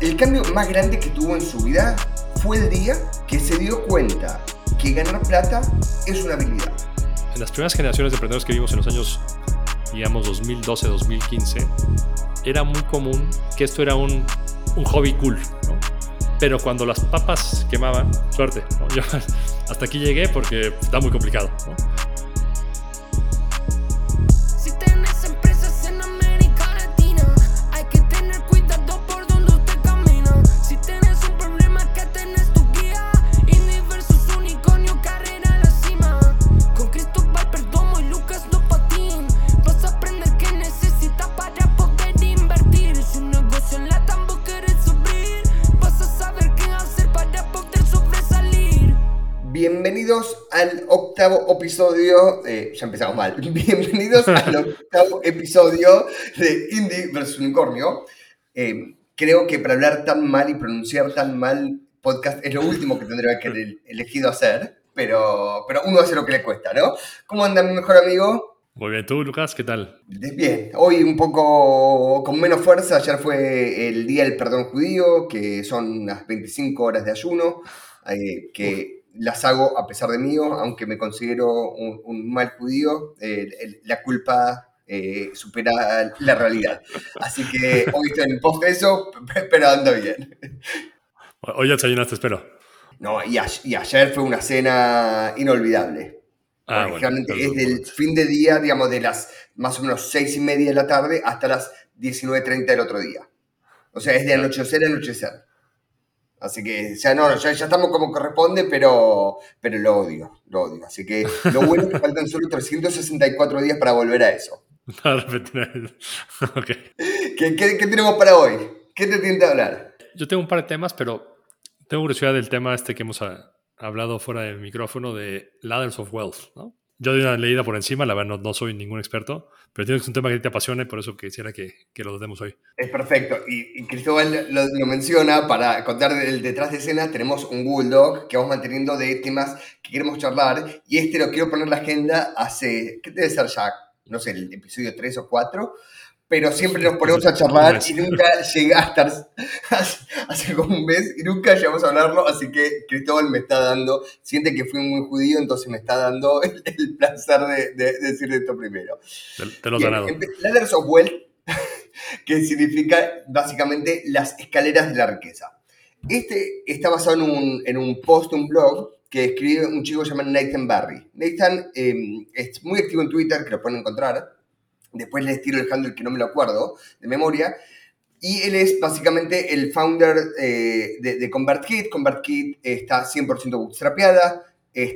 El cambio más grande que tuvo en su vida fue el día que se dio cuenta que ganar plata es una habilidad. En las primeras generaciones de emprendedores que vimos en los años, digamos, 2012-2015, era muy común que esto era un, un hobby cool, ¿no? Pero cuando las papas quemaban, suerte, ¿no? Yo hasta aquí llegué porque está muy complicado, ¿no? Episodio, eh, ya empezamos mal, bienvenidos al octavo episodio de Indie vs Unicornio. Eh, creo que para hablar tan mal y pronunciar tan mal podcast es lo último que tendría que haber elegido hacer, pero, pero uno hace lo que le cuesta, ¿no? ¿Cómo anda mi mejor amigo? Muy bien, tú, Lucas, ¿qué tal? Bien, hoy un poco con menos fuerza, ayer fue el Día del Perdón Judío, que son unas 25 horas de ayuno, eh, que las hago a pesar de mí, aunque me considero un, un mal judío, eh, el- la culpa eh, supera la realidad. Así que hoy estoy en post eso, pero ando bien. Hoy ya desayunaste, espero. No, y, a- y ayer fue una cena inolvidable. Ah, bueno, es del fin de día, digamos, de las más o menos seis y media de la tarde hasta las 19.30 del otro día. O sea, es de anochecer a anochecer. Así que, ya no, ya, ya estamos como corresponde, pero, pero lo odio, lo odio. Así que lo bueno es que faltan solo 364 días para volver a eso. Para repetir. ok. ¿Qué, qué, qué tenemos para hoy? ¿Qué te tienta hablar? Yo tengo un par de temas, pero tengo curiosidad del tema este que hemos hablado fuera del micrófono de Ladders of Wealth, ¿no? Yo di una leída por encima, la verdad no, no soy ningún experto, pero entiendo que es un tema que te apasiona y por eso quisiera que, que lo demos hoy. Es perfecto. Y, y Cristóbal lo, lo menciona para contar el detrás de escena. Tenemos un Google Doc que vamos manteniendo de temas que queremos charlar. Y este lo quiero poner en la agenda hace, ¿qué debe ser ya? No sé, el episodio 3 o 4. Pero siempre nos ponemos a charlar y nunca llega a estar hace, como un mes y nunca llegamos a hablarlo. Así que Cristóbal me está dando, siente que fui muy judío, entonces me está dando el, el placer de, de decir esto primero. Te, te lo Bien, Ladders of Wealth, que significa básicamente las escaleras de la riqueza. Este está basado en un, en un post, un blog, que escribe un chico llamado Nathan Barry. Nathan eh, es muy activo en Twitter, que lo pueden encontrar. Después les tiro el handle que no me lo acuerdo de memoria. Y él es básicamente el founder eh, de, de ConvertKit. ConvertKit está 100% bootstrapeada.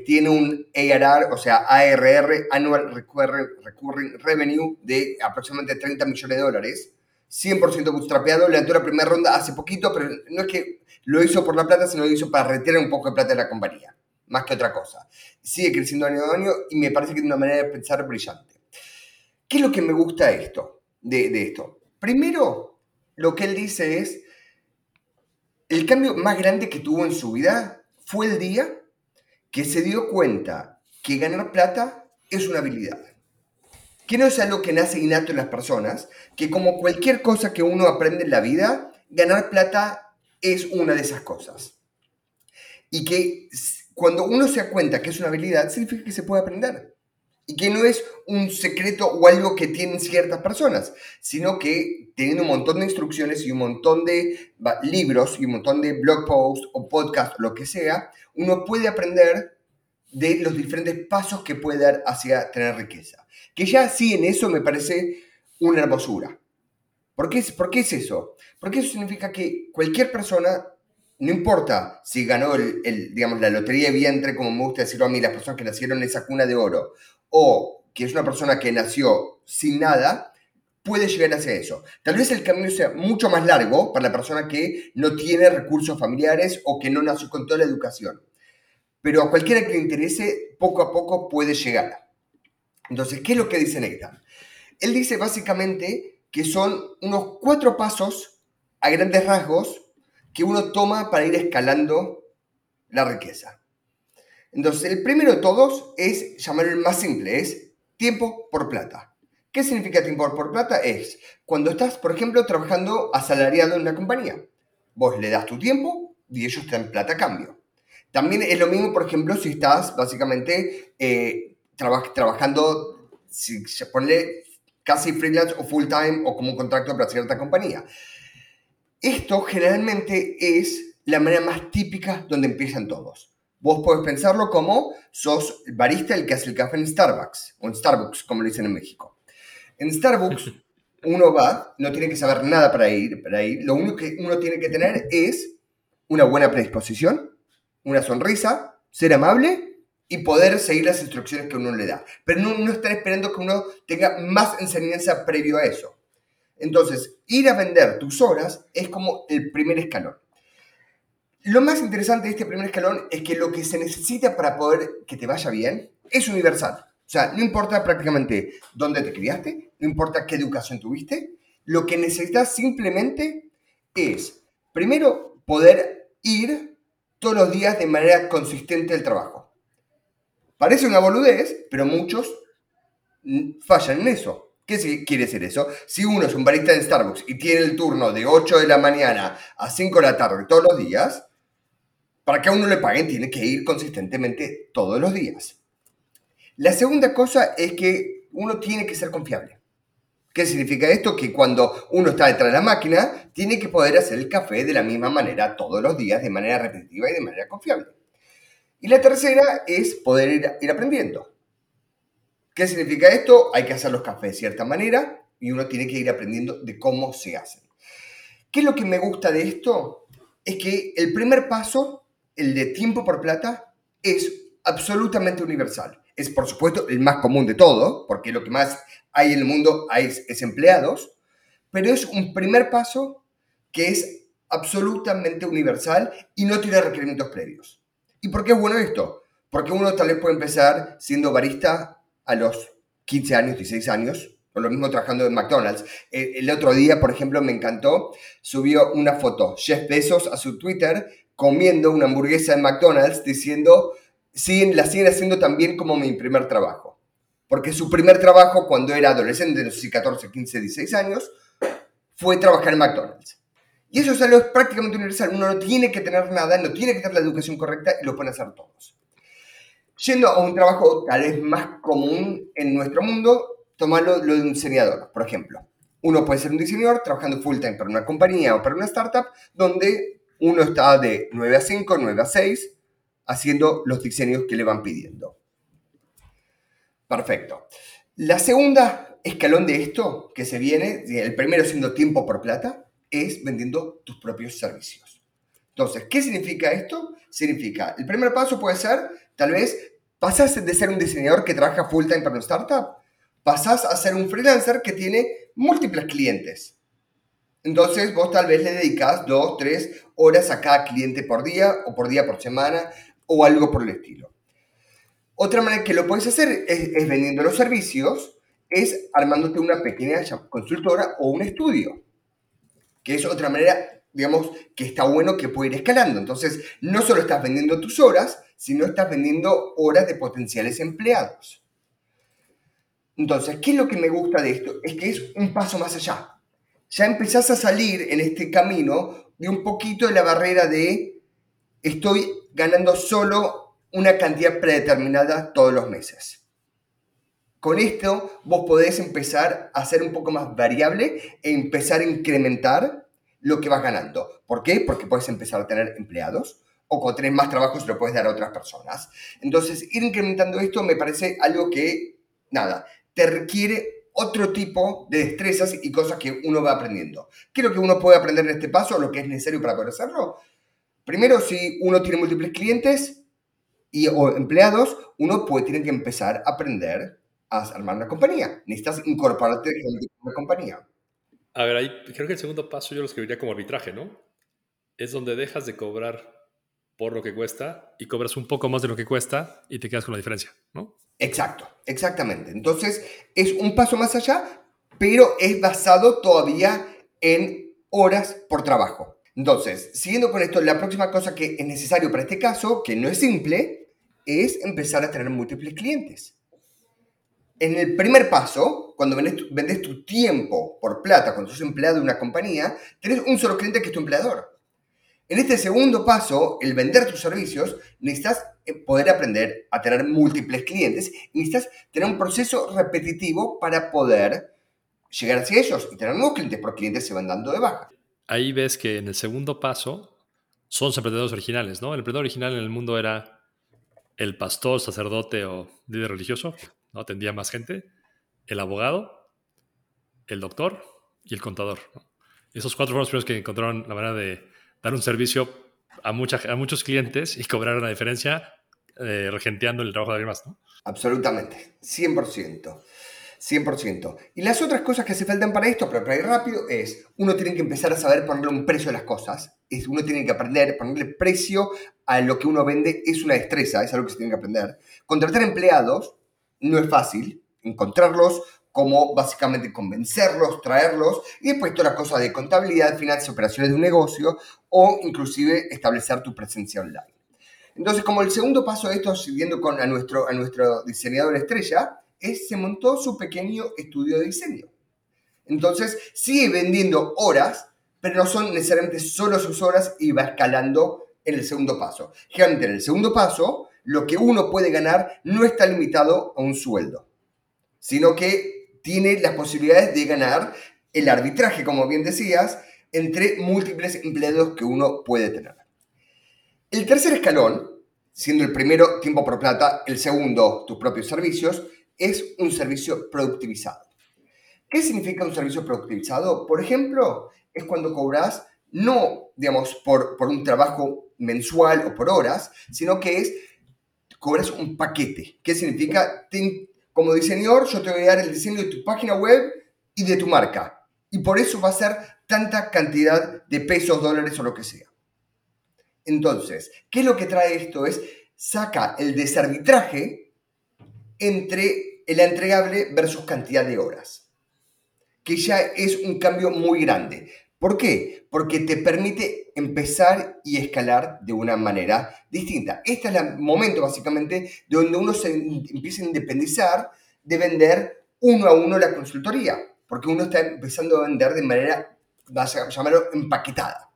tiene un ARR, o sea, ARR, Annual Recurring, Recurring Revenue, de aproximadamente 30 millones de dólares. 100% bootstrapeado. Levantó la primera ronda hace poquito, pero no es que lo hizo por la plata, sino lo hizo para retirar un poco de plata de la compañía. Más que otra cosa. Sigue creciendo año a año y me parece que tiene una manera de pensar brillante. ¿Qué es lo que me gusta esto? De, de esto? Primero, lo que él dice es, el cambio más grande que tuvo en su vida fue el día que se dio cuenta que ganar plata es una habilidad. Que no es algo que nace innato en las personas, que como cualquier cosa que uno aprende en la vida, ganar plata es una de esas cosas. Y que cuando uno se da cuenta que es una habilidad, significa que se puede aprender. Y que no es un secreto o algo que tienen ciertas personas, sino que teniendo un montón de instrucciones y un montón de libros y un montón de blog posts o podcasts, lo que sea, uno puede aprender de los diferentes pasos que puede dar hacia tener riqueza. Que ya sí en eso me parece una hermosura. ¿Por qué, ¿Por qué es eso? Porque eso significa que cualquier persona, no importa si ganó el, el, digamos, la lotería de vientre, como me gusta decirlo a mí, las personas que nacieron en esa cuna de oro, o que es una persona que nació sin nada, puede llegar hacia eso. Tal vez el camino sea mucho más largo para la persona que no tiene recursos familiares o que no nació con toda la educación. Pero a cualquiera que le interese, poco a poco puede llegar. Entonces, ¿qué es lo que dice Nathan? Él dice básicamente que son unos cuatro pasos a grandes rasgos que uno toma para ir escalando la riqueza. Entonces, el primero de todos es llamarlo el más simple, es tiempo por plata. ¿Qué significa tiempo por plata? Es cuando estás, por ejemplo, trabajando asalariado en una compañía. Vos le das tu tiempo y ellos te dan plata a cambio. También es lo mismo, por ejemplo, si estás básicamente eh, traba- trabajando, se pone casi freelance o full time o como un contrato para cierta compañía. Esto generalmente es la manera más típica donde empiezan todos. Vos podés pensarlo como sos el barista el que hace el café en Starbucks, o en Starbucks, como le dicen en México. En Starbucks uno va, no tiene que saber nada para ir, para ir. Lo único que uno tiene que tener es una buena predisposición, una sonrisa, ser amable y poder seguir las instrucciones que uno le da. Pero no, no estar esperando que uno tenga más enseñanza previo a eso. Entonces, ir a vender tus horas es como el primer escalón. Lo más interesante de este primer escalón es que lo que se necesita para poder que te vaya bien es universal. O sea, no importa prácticamente dónde te criaste, no importa qué educación tuviste, lo que necesitas simplemente es, primero, poder ir todos los días de manera consistente al trabajo. Parece una boludez, pero muchos fallan en eso. ¿Qué quiere decir eso? Si uno es un barista en Starbucks y tiene el turno de 8 de la mañana a 5 de la tarde todos los días, para que a uno le paguen tiene que ir consistentemente todos los días. La segunda cosa es que uno tiene que ser confiable. ¿Qué significa esto? Que cuando uno está detrás de la máquina, tiene que poder hacer el café de la misma manera todos los días, de manera repetitiva y de manera confiable. Y la tercera es poder ir aprendiendo. ¿Qué significa esto? Hay que hacer los cafés de cierta manera y uno tiene que ir aprendiendo de cómo se hacen. ¿Qué es lo que me gusta de esto? Es que el primer paso, el de tiempo por plata, es absolutamente universal. Es, por supuesto, el más común de todo, porque lo que más hay en el mundo hay, es empleados, pero es un primer paso que es absolutamente universal y no tiene requerimientos previos. ¿Y por qué es bueno esto? Porque uno tal vez puede empezar siendo barista a los 15 años, 16 años, o lo mismo trabajando en McDonald's. El, el otro día, por ejemplo, me encantó, subió una foto, Jeff Bezos, a su Twitter, comiendo una hamburguesa en McDonald's, diciendo, siguen, la siguen haciendo tan bien como mi primer trabajo. Porque su primer trabajo, cuando era adolescente, no sé si 14, 15, 16 años, fue trabajar en McDonald's. Y eso es algo prácticamente universal. Uno no tiene que tener nada, no tiene que tener la educación correcta y lo pueden hacer todos. Yendo a un trabajo tal vez más común en nuestro mundo, tomarlo lo de un diseñador, por ejemplo. Uno puede ser un diseñador trabajando full time para una compañía o para una startup donde uno está de 9 a 5, 9 a 6, haciendo los diseños que le van pidiendo. Perfecto. La segunda escalón de esto que se viene, el primero siendo tiempo por plata, es vendiendo tus propios servicios. Entonces, ¿qué significa esto? Significa, el primer paso puede ser, tal vez, pasas de ser un diseñador que trabaja full time para una startup, pasas a ser un freelancer que tiene múltiples clientes. Entonces, vos tal vez le dedicas dos, tres horas a cada cliente por día o por día por semana o algo por el estilo. Otra manera que lo puedes hacer es, es vendiendo los servicios, es armándote una pequeña consultora o un estudio, que es otra manera, digamos, que está bueno que puede ir escalando. Entonces, no solo estás vendiendo tus horas, sino estás vendiendo horas de potenciales empleados. Entonces, ¿qué es lo que me gusta de esto? Es que es un paso más allá. Ya empezás a salir en este camino de un poquito de la barrera de estoy ganando solo una cantidad predeterminada todos los meses. Con esto vos podés empezar a ser un poco más variable e empezar a incrementar lo que vas ganando. ¿Por qué? Porque puedes empezar a tener empleados o cuando tenés más trabajo se lo puedes dar a otras personas. Entonces, ir incrementando esto me parece algo que, nada, te requiere otro tipo de destrezas y cosas que uno va aprendiendo. ¿Qué es lo que uno puede aprender en este paso? Lo que es necesario para poder hacerlo. Primero, si uno tiene múltiples clientes y, o empleados, uno puede, tiene que empezar a aprender a armar una compañía. Necesitas incorporarte en una compañía. A ver, ahí creo que el segundo paso yo lo escribiría como arbitraje, ¿no? Es donde dejas de cobrar por lo que cuesta y cobras un poco más de lo que cuesta y te quedas con la diferencia, ¿no? Exacto, exactamente. Entonces, es un paso más allá, pero es basado todavía en horas por trabajo. Entonces, siguiendo con esto, la próxima cosa que es necesario para este caso, que no es simple, es empezar a tener múltiples clientes. En el primer paso, cuando vendes tu, tiempo por plata, cuando sos empleado de una compañía, tenés un solo cliente que es tu empleador. En este segundo paso, el vender tus servicios, necesitas eh, poder aprender a tener múltiples clientes necesitas tener un proceso repetitivo para poder llegar hacia ellos y tener nuevos clientes, porque clientes se van dando de baja. Ahí ves que en el segundo paso son los emprendedores originales, ¿no? El emprendedor original en el mundo era el pastor, sacerdote o líder religioso, ¿no? Atendía más gente, el abogado, el doctor y el contador. Esos cuatro fueron los primeros que encontraron la manera de dar un servicio a, mucha, a muchos clientes y cobrar una diferencia eh, regenteando el trabajo de alguien más, ¿no? Absolutamente, 100%. 100%. Y las otras cosas que se faltan para esto, pero para ir rápido, es uno tiene que empezar a saber ponerle un precio a las cosas. Es, uno tiene que aprender, ponerle precio a lo que uno vende es una destreza, es algo que se tiene que aprender. Contratar empleados no es fácil, encontrarlos, como básicamente convencerlos, traerlos, y después toda la cosa de contabilidad, finanzas, operaciones de un negocio, o inclusive establecer tu presencia online. Entonces, como el segundo paso de esto, siguiendo con a nuestro, a nuestro diseñador estrella, es, se montó su pequeño estudio de diseño. Entonces, sigue vendiendo horas, pero no son necesariamente solo sus horas y va escalando en el segundo paso. Generalmente en el segundo paso, lo que uno puede ganar no está limitado a un sueldo, sino que tiene las posibilidades de ganar el arbitraje, como bien decías, entre múltiples empleados que uno puede tener. El tercer escalón, siendo el primero tiempo por plata, el segundo tus propios servicios, es un servicio productivizado. ¿Qué significa un servicio productivizado? Por ejemplo, es cuando cobras no, digamos, por, por un trabajo mensual o por horas, sino que es, cobras un paquete. ¿Qué significa? Como diseñador, yo te voy a dar el diseño de tu página web y de tu marca. Y por eso va a ser tanta cantidad de pesos, dólares o lo que sea. Entonces, ¿qué es lo que trae esto? Es, saca el desarbitraje entre el entregable versus cantidad de horas, que ya es un cambio muy grande. ¿Por qué? Porque te permite empezar y escalar de una manera distinta. Este es el momento básicamente de donde uno se empieza a independizar de vender uno a uno la consultoría, porque uno está empezando a vender de manera, vas a llamarlo, empaquetada.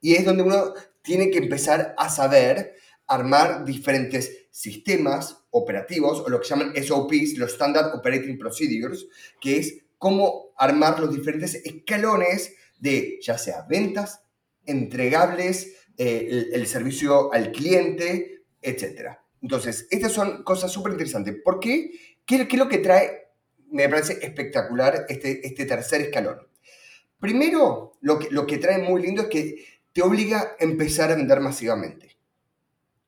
Y es donde uno tiene que empezar a saber armar diferentes sistemas operativos o lo que llaman SOPs, los Standard Operating Procedures, que es cómo armar los diferentes escalones de ya sea ventas, entregables, eh, el, servicio al cliente, etc. Entonces, estas son cosas súper interesantes. ¿Por qué? ¿Qué, qué es lo que trae? Me parece espectacular este, este tercer escalón. Primero, lo que, trae muy lindo es que te obliga a empezar a vender masivamente.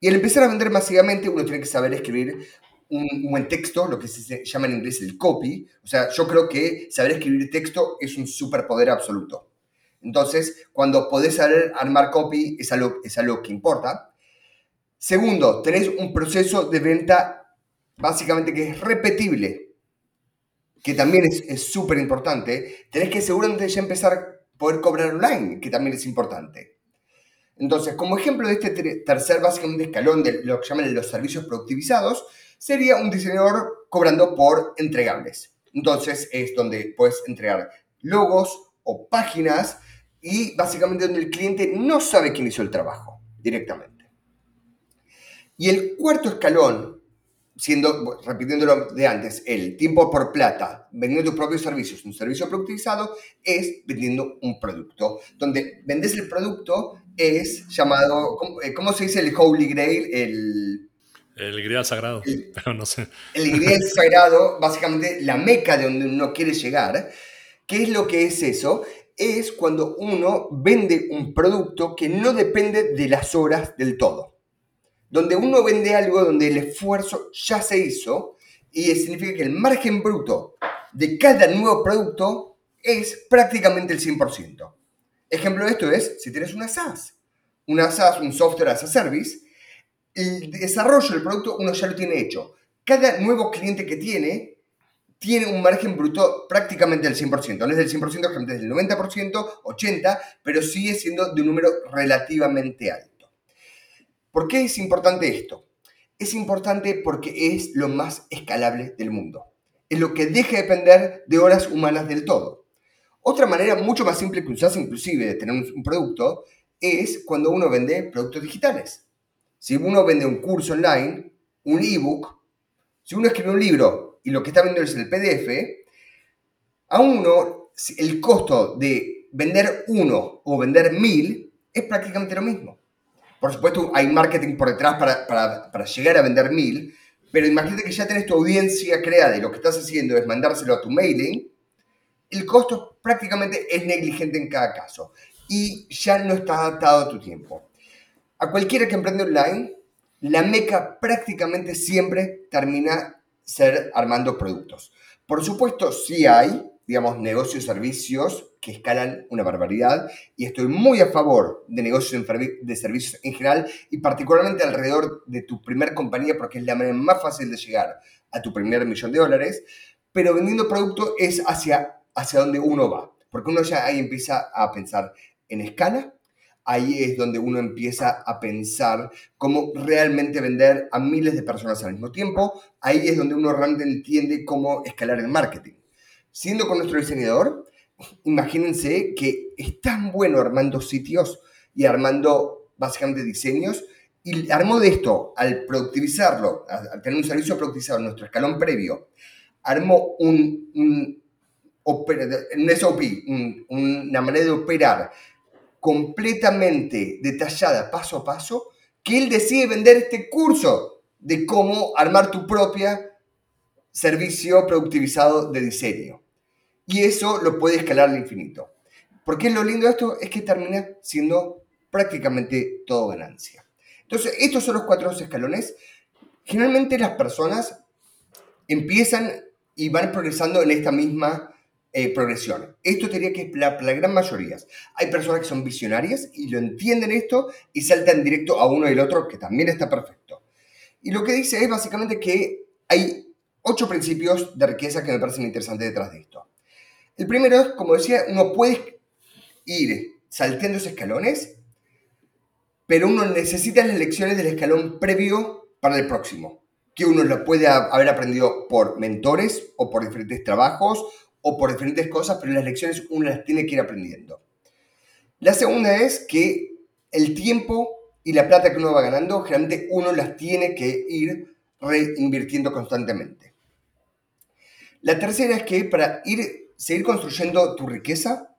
Y al empezar a vender masivamente, uno tiene que saber escribir un, buen texto, lo que se llama en inglés el copy. O sea, yo creo que saber escribir texto es un superpoder absoluto. Entonces, cuando podés saber armar copy, es es algo que importa. Segundo, tenés un proceso de venta básicamente que es repetible, que también es súper importante. Tenés que seguramente ya empezar a poder cobrar online, que también es importante. Entonces, como ejemplo de este ter- tercer básicamente escalón de lo que llaman los servicios productivizados, sería un diseñador cobrando por entregables. Entonces, es donde puedes entregar logos o páginas y básicamente donde el cliente no sabe quién hizo el trabajo directamente. Y el cuarto escalón, siendo, repitiéndolo de antes, el tiempo por plata, vendiendo tus propios servicios, un servicio productivizado, es vendiendo un producto. Donde vendes el producto es llamado, ¿cómo, eh, cómo se dice el Holy Grail? El, El grial sagrado, Sí. pero no sé. el ingrediente sagrado, básicamente la meca de donde uno quiere llegar. ¿Qué es lo que es eso? Es cuando uno vende un producto que no depende de las horas del todo. Donde uno vende algo donde el esfuerzo ya se hizo y significa que el margen bruto de cada nuevo producto es prácticamente el 100%. Ejemplo de esto es si tienes una SaaS. Una SaaS, un software as a service, el desarrollo del producto uno ya lo tiene hecho. Cada nuevo cliente que tiene tiene un margen bruto prácticamente del 100%. No es del 100%, generalmente es del 90%, 80%, pero sigue siendo de un número relativamente alto. ¿Por qué es importante esto? Es importante porque es lo más escalable del mundo. Es lo que deja de depender de horas humanas del todo. Otra manera mucho más simple que usás inclusive de tener un, producto es cuando uno vende productos digitales. Si uno vende un curso online, un ebook, si uno escribe un libro y lo que está vendiendo es el PDF, a uno el costo de vender uno o vender mil es prácticamente lo mismo. Por supuesto, hay marketing por detrás para, para, para llegar a vender mil, pero imagínate que ya tenés tu audiencia creada y lo que estás haciendo es mandárselo a tu mailing, el costo prácticamente es negligente en cada caso y ya no está adaptado a tu tiempo. A cualquiera que emprende online, la meca prácticamente siempre termina ser armando productos. Por supuesto, sí hay, digamos, negocios, servicios que escalan una barbaridad y estoy muy a favor de negocios de servicios en general y particularmente alrededor de tu primer compañía porque es la manera más fácil de llegar a tu primer millón de dólares, pero vendiendo producto es hacia, hacia donde uno va, porque uno ya ahí empieza a pensar en escala, ahí es donde uno empieza a pensar cómo realmente vender a miles de personas al mismo tiempo, ahí es donde uno realmente entiende cómo escalar el marketing. Siendo con nuestro diseñador, imagínense que es tan bueno armando sitios y armando básicamente diseños, y armó de esto, al productivizarlo, al tener un servicio productivizado en nuestro escalón previo, armó un, un, un SOP, una manera de operar completamente detallada, paso a paso, que él decide vender este curso de cómo armar tu propia servicio productivizado de diseño. Y eso lo puede escalar al infinito. Porque lo lindo de esto es que termina siendo prácticamente todo ganancia. Entonces, estos son los cuatro escalones. Generalmente las personas empiezan y van progresando en esta misma eh, progresión. Esto diría que la, la gran mayoría. Hay personas que son visionarias y lo entienden esto y saltan directo a uno y el otro, que también está perfecto. Y lo que dice es básicamente que hay ocho principios de riqueza que me parecen interesantes detrás de esto. El primero es, como decía, uno puede ir salteando esos escalones, pero uno necesita las lecciones del escalón previo para el próximo, que uno lo puede haber aprendido por mentores o por diferentes trabajos o por diferentes cosas, pero las lecciones uno las tiene que ir aprendiendo. La segunda es que el tiempo y la plata que uno va ganando, generalmente uno las tiene que ir reinvirtiendo constantemente. La tercera es que para ir seguir construyendo tu riqueza,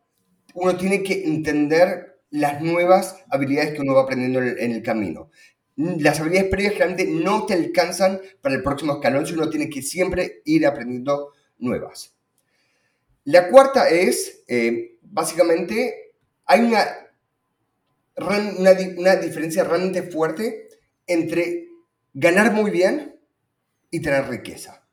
uno tiene que entender las nuevas habilidades que uno va aprendiendo en el, camino. Las habilidades previas generalmente no te alcanzan para el próximo escalón, si uno tiene que siempre ir aprendiendo nuevas. La cuarta es, eh, básicamente, hay una, una, una diferencia realmente fuerte entre ganar muy bien y tener riqueza.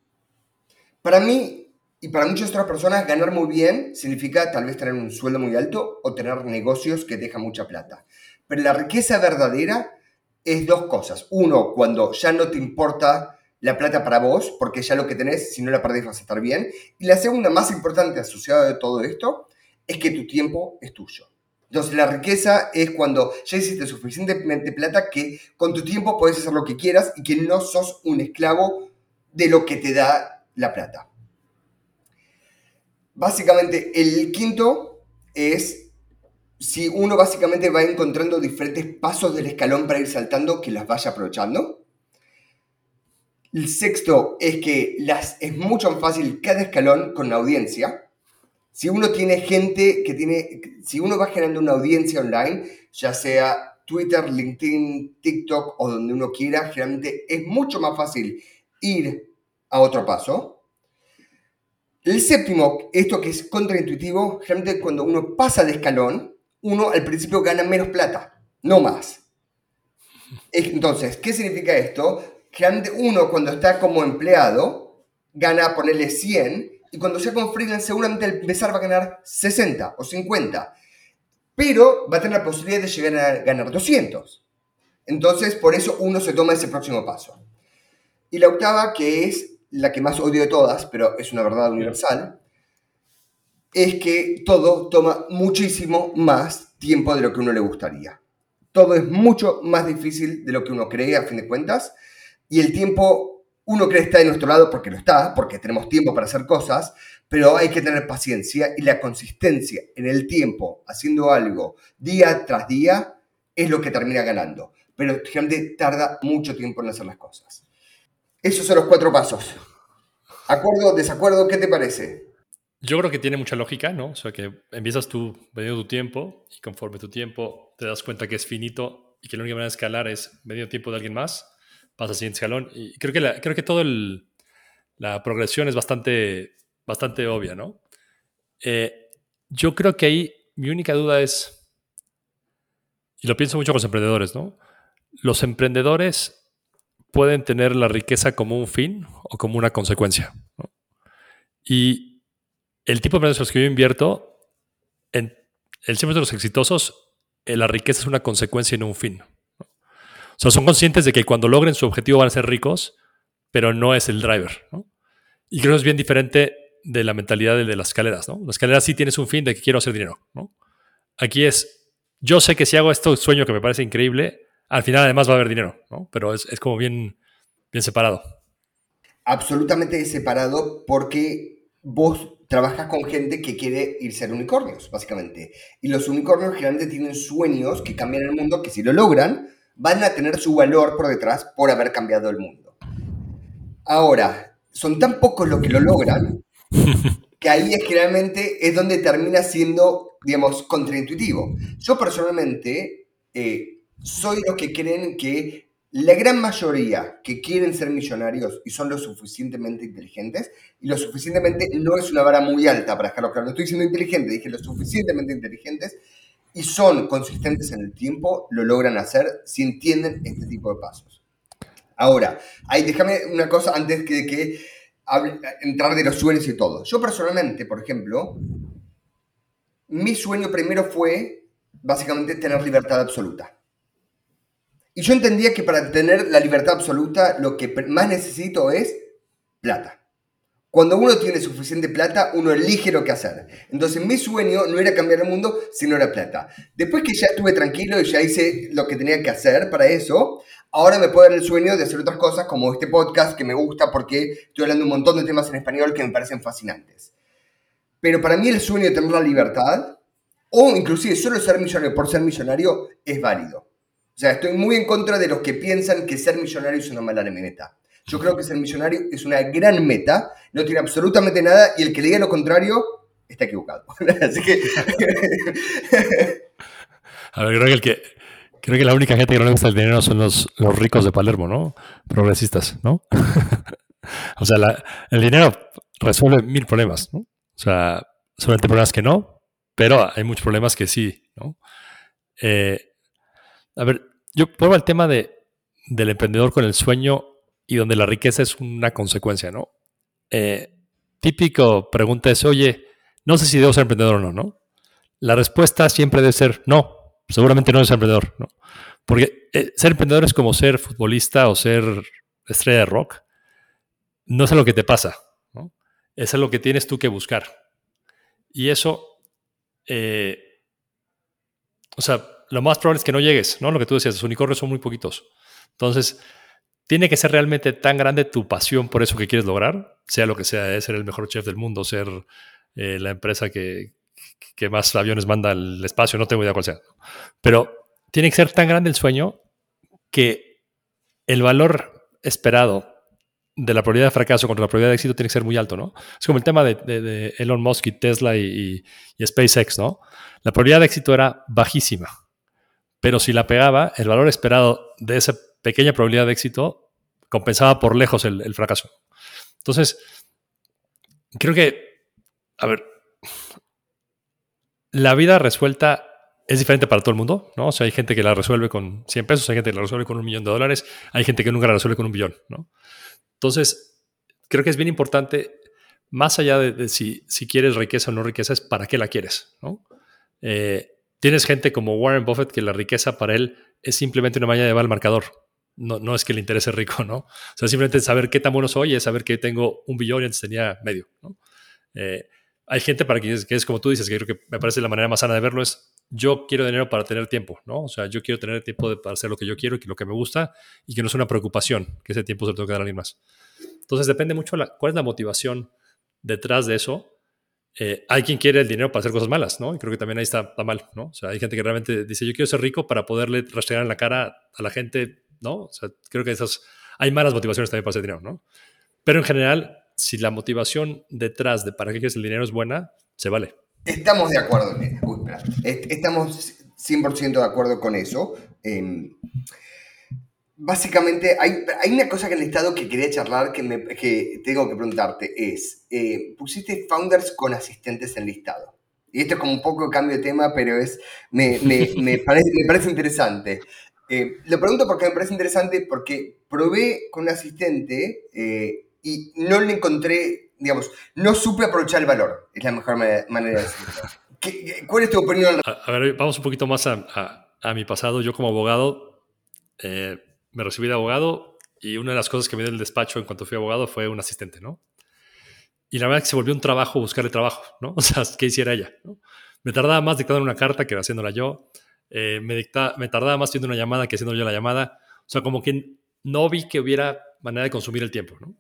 Para mí, y para muchas otras personas, ganar muy bien significa tal vez tener un sueldo muy alto o tener negocios que dejan mucha plata. Pero la riqueza verdadera es dos cosas. Uno, cuando ya no te importa la plata para vos, porque ya lo que tenés, si no la perdés vas a estar bien. Y la segunda, más importante asociada de todo esto, es que tu tiempo es tuyo. Entonces la riqueza es cuando ya hiciste suficientemente plata que con tu tiempo puedes hacer lo que quieras y que no sos un esclavo de lo que te da la plata. Básicamente, el quinto es si uno básicamente va encontrando diferentes pasos del escalón para ir saltando, que las vaya aprovechando. El sexto es que las, es mucho más fácil cada escalón con la audiencia. Si uno tiene gente que tiene, si uno va generando una audiencia online, ya sea Twitter, LinkedIn, TikTok o donde uno quiera, generalmente es mucho más fácil ir a otro paso. El séptimo, esto que es contraintuitivo, generalmente cuando uno pasa de escalón, uno al principio gana menos plata, no más. Entonces, ¿qué significa esto? Generalmente uno cuando está como empleado gana ponerle 100 y cuando sea como freelance seguramente al empezar va a ganar 60 o 50, pero va a tener la posibilidad de llegar a ganar 200. Entonces, por eso uno se toma ese próximo paso. Y la octava, que es la que más odio de todas, pero es una verdad universal, es que todo toma muchísimo más tiempo de lo que uno le gustaría. Todo es mucho más difícil de lo que uno cree a fin de cuentas y el tiempo uno cree está de nuestro lado porque lo está, porque tenemos tiempo para hacer cosas, pero hay que tener paciencia y la consistencia en el tiempo haciendo algo día tras día es lo que termina ganando. Pero generalmente tarda mucho tiempo en hacer las cosas. Esos son los cuatro pasos. ¿Acuerdo, desacuerdo? ¿Qué te parece? Yo creo que tiene mucha lógica, ¿no? O sea, que empiezas tú vendiendo tu tiempo y conforme tu tiempo te das cuenta que es finito y que la única manera de escalar es vendiendo tiempo de alguien más, pasa al siguiente escalón. Y creo que, creo que todo el, la progresión es bastante, bastante obvia, ¿no? Eh, yo creo que ahí mi única duda es, y lo pienso mucho con los emprendedores, ¿no? Los emprendedores pueden tener la riqueza como un fin o como una consecuencia. Y el tipo de emprendedores que yo invierto, en el 100% de los exitosos, eh, la riqueza es una consecuencia y no un fin. O sea, son conscientes de que cuando logren su objetivo van a ser ricos, pero no es el driver. Y creo que es bien diferente de la mentalidad de, las escaleras. ¿no? Las escaleras sí tienes un fin de que quiero hacer dinero. Aquí es, yo sé que si hago este sueño que me parece increíble, al final además va a haber dinero, ¿no? pero es, es como bien, bien separado. Absolutamente separado porque vos trabajas con gente que quiere irse a unicornios, básicamente. Y los unicornios generalmente tienen sueños que cambian el mundo, que si lo logran, van a tener su valor por detrás por haber cambiado el mundo. Ahora, son tan pocos los que lo logran que ahí es generalmente es donde termina siendo, digamos, contraintuitivo. Yo personalmente eh, soy los que creen que la gran mayoría que quieren ser millonarios y son lo suficientemente inteligentes, y lo suficientemente no es una vara muy alta para dejarlo claro, no estoy diciendo inteligente, dije lo suficientemente inteligentes y son consistentes en el tiempo, lo logran hacer si entienden este tipo de pasos. Ahora, ahí déjame una cosa antes que, que hable- entrar de los sueños y todo. Yo personalmente, por ejemplo, mi sueño primero fue básicamente tener libertad absoluta. Y yo entendía que para tener la libertad absoluta lo que más necesito es plata. Cuando uno tiene suficiente plata, uno elige lo que hacer. Entonces mi sueño no era cambiar el mundo, sino era plata. Después que ya estuve tranquilo y ya hice lo que tenía que hacer para eso, ahora me puedo dar el sueño de hacer otras cosas como este podcast que me gusta porque estoy hablando un montón de temas en español que me parecen fascinantes. Pero para mí el sueño de tener la libertad, o inclusive solo ser millonario por ser millonario, es válido. O sea, estoy muy en contra de los que piensan que ser millonario es una mala meta. Yo creo que ser millonario es una gran meta, no tiene absolutamente nada y el que le diga lo contrario está equivocado. Así que A ver, creo que, la única gente que no le gusta el dinero son los, ricos de Palermo, ¿no? Progresistas, ¿no? o sea, el dinero resuelve mil problemas, ¿no? O sea, solamente problemas que no, pero hay muchos problemas que sí, ¿no? Eh, a ver, yo pruebo el tema de, del emprendedor con el sueño y donde la riqueza es una consecuencia, ¿no? Eh, típico pregunta es, oye, no sé si debo ser emprendedor o no, ¿no? La respuesta siempre debe ser no, seguramente no es emprendedor, ¿no? Porque eh, ser emprendedor es como ser futbolista o ser estrella de rock. No es algo que te pasa. Es algo que tienes tú que buscar. Y eso, eh, o sea, lo más probable es que no llegues, ¿no? Lo que tú decías, los unicornios son muy poquitos. Entonces, tiene que ser realmente tan grande tu pasión por eso que quieres lograr, sea lo que sea, ¿eh? ser el mejor chef del mundo, ser eh, la empresa que, más aviones manda al espacio, no tengo idea cuál sea. Pero tiene que ser tan grande el sueño que el valor esperado de la probabilidad de fracaso contra la probabilidad de éxito tiene que ser muy alto, ¿no? Es como el tema de, Elon Musk y Tesla y- y SpaceX, ¿no? La probabilidad de éxito era bajísima, pero si la pegaba, el valor esperado de esa pequeña probabilidad de éxito compensaba por lejos el, fracaso. Entonces, creo que, a ver, la vida resuelta es diferente para todo el mundo, ¿no? O sea, hay gente que la resuelve con 100 pesos, hay gente que la resuelve con un millón de dólares, hay gente que nunca la resuelve con un billón, ¿no? Entonces, creo que es bien importante, más allá de, de si, si quieres riqueza o no riqueza, es para qué la quieres, ¿no? Eh, tienes gente como Warren Buffett que la riqueza para él es simplemente una manera de al marcador. No, no es que le interese rico, ¿no? O sea, simplemente saber qué tan bueno soy es saber que tengo un billón y antes tenía medio, ¿no? Eh, hay gente para quien es, que es como tú dices, que creo que me parece la manera más sana de verlo es yo quiero dinero para tener tiempo, ¿no? O sea, yo quiero tener tiempo de, para hacer lo que yo quiero y que lo que me gusta y que no es una preocupación que ese tiempo se lo tengo que dar a alguien más. Entonces depende mucho la, cuál es la motivación detrás de eso Eh, hay quien quiere el dinero para hacer cosas malas, ¿no? Y creo que también ahí está, está, mal, ¿no? O sea, hay gente que realmente dice, yo quiero ser rico para poderle rastrear en la cara a la gente, ¿no? O sea, creo que esas, hay malas motivaciones también para hacer dinero, ¿no? Pero en general, si la motivación detrás de para qué quieres el dinero es buena, se vale. Estamos de acuerdo. Uy, Estamos 100% de acuerdo con eso. Eh, básicamente, hay, hay, una cosa que el estado que quería charlar que, me, que tengo que preguntarte es, eh, pusiste founders con asistentes en listado. Y esto es como un poco cambio de tema, pero es, me, me, me parece, me parece interesante. Eh, lo pregunto porque me parece interesante porque probé con un asistente eh, y no le encontré, digamos, no supe aprovechar el valor. Es la mejor manera de decirlo. ¿Qué, ¿Cuál es tu opinión? A, a, ver, vamos un poquito más a, a, a mi pasado. Yo como abogado eh, me recibí de abogado y una de las cosas que me dio el despacho en cuanto fui abogado fue un asistente, ¿no? Y la verdad es que se volvió un trabajo buscarle trabajo, ¿no? O sea, ¿qué hiciera ella? ¿no? Me tardaba más dictando una carta que haciéndola yo. Eh, me, dicta, me tardaba más haciendo una llamada que haciendo yo la llamada. O sea, como que no vi que hubiera manera de consumir el tiempo, ¿no?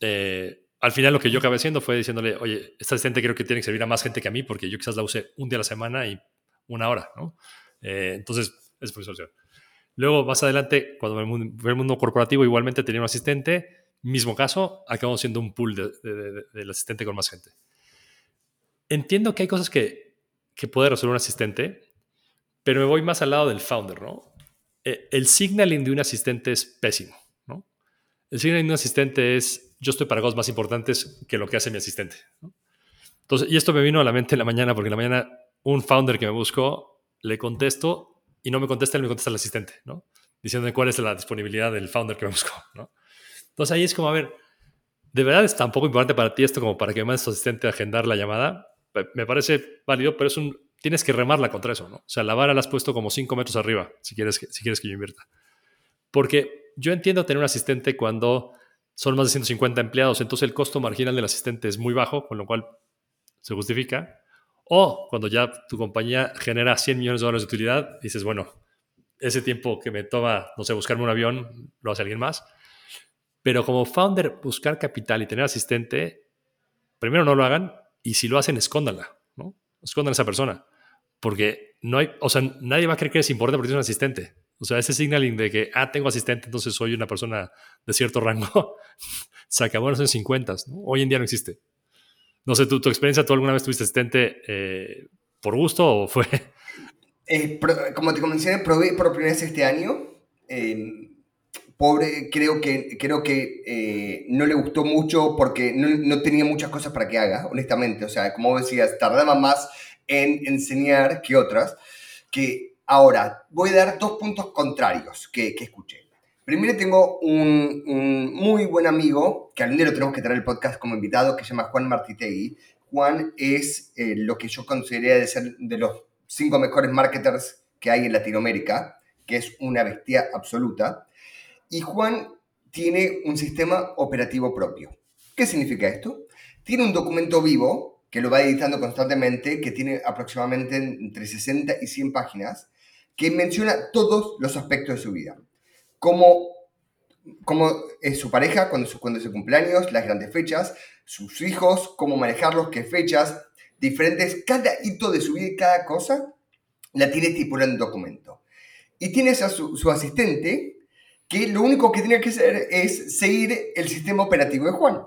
Eh, al final lo que yo acabé haciendo fue diciéndole, oye, esta asistente creo que tiene que servir a más gente que a mí porque yo quizás la use un día a la semana y una hora, ¿no? Eh, entonces, es fue solución. Luego, más adelante, cuando el el mundo corporativo igualmente tenía un asistente, mismo caso, acabamos siendo un pool del de, de, de, asistente con más gente. Entiendo que hay cosas que, que puede resolver un asistente, pero me voy más al lado del founder, ¿no? Eh, el signaling de un asistente es pésimo, ¿no? El signaling de un asistente es, yo estoy para cosas más importantes que lo que hace mi asistente. Entonces, y esto me vino a la mente en la mañana, porque en la mañana un founder que me buscó, le contesto y no me contesta, él me contesta el asistente, ¿no? Diciéndome cuál es la disponibilidad del founder que me buscó, ¿no? Entonces ahí es como, a ver, ¿de verdad es tan poco importante para ti esto como para que me mandes tu asistente a agendar la llamada? Me parece válido, pero es un, tienes que remarla contra eso, ¿no? O sea, la vara la has puesto como cinco metros arriba, si quieres que, si quieres que yo invierta. Porque yo entiendo tener un asistente cuando son más de 150 empleados, entonces el costo marginal del asistente es muy bajo, con lo cual se justifica. O cuando ya tu compañía genera 100 millones de dólares de utilidad, dices, bueno, ese tiempo que me toma, no sé, buscarme un avión, lo hace alguien más. Pero como founder, buscar capital y tener asistente, primero no lo hagan y si lo hacen, escóndanla, ¿no? Escondan a esa persona. Porque no hay, o sea, nadie va a creer que es importante porque tienes un asistente. O sea, ese signaling de que, ah, tengo asistente, entonces soy una persona de cierto rango, se acabó en los años 50, ¿no? Hoy en día no existe. No sé, ¿tu, tu experiencia, tú alguna vez tuviste asistente eh, por gusto o fue...? Como te mencioné, probé por primera vez este año. Eh, pobre, creo que, creo que eh, no le gustó mucho porque no, no, tenía muchas cosas para que haga, honestamente. O sea, como decías, tardaba más en enseñar que otras. Que ahora, voy a dar dos puntos contrarios que, que escuché. Primero tengo un, muy buen amigo, que al día lo tenemos que traer el podcast como invitado, que se llama Juan Martitegui. Juan es eh, lo que yo consideraría de ser de los cinco mejores marketers que hay en Latinoamérica, que es una bestia absoluta. Y Juan tiene un sistema operativo propio. ¿Qué significa esto? Tiene un documento vivo que lo va editando constantemente, que tiene aproximadamente entre 60 y 100 páginas, que menciona todos los aspectos de su vida cómo, cómo es su pareja, cuando, cuando es su cumpleaños, las grandes fechas, sus hijos, cómo manejarlos, qué fechas, diferentes, cada hito de su vida y cada cosa la tiene estipulada en un documento. Y tienes a su, su, asistente que lo único que tiene que hacer es seguir el sistema operativo de Juan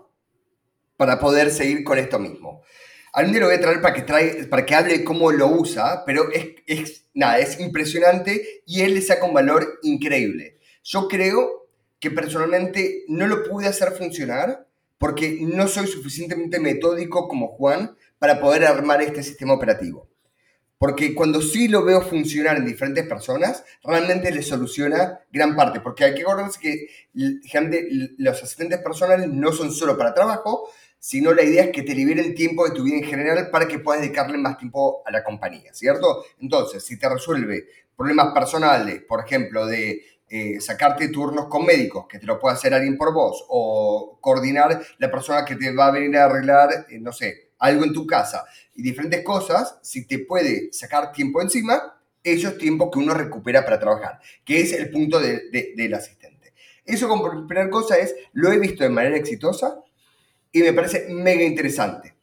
para poder seguir con esto mismo. Algún día lo voy a traer para que, trae, para que hable cómo lo usa, pero es, es, nada, es impresionante y él le saca un valor increíble. Yo creo que personalmente no lo pude hacer funcionar porque no soy suficientemente metódico como Juan para poder armar este sistema operativo. Porque cuando sí lo veo funcionar en diferentes personas, realmente le soluciona gran parte. Porque hay que acordarse que gente, los asistentes personales no son solo para trabajo, sino la idea es que te liberen tiempo de tu vida en general para que puedas dedicarle más tiempo a la compañía, ¿cierto? Entonces, si te resuelve problemas personales, por ejemplo, de eh, sacarte turnos con médicos, que te lo pueda hacer alguien por vos, o coordinar la persona que te va a venir a arreglar, eh, no sé, algo en tu casa, y diferentes cosas, si te puede sacar tiempo encima, eso es tiempo que uno recupera para trabajar, que es el punto de, de, del asistente. Eso como primera cosa es, lo he visto de manera exitosa y me parece mega interesante.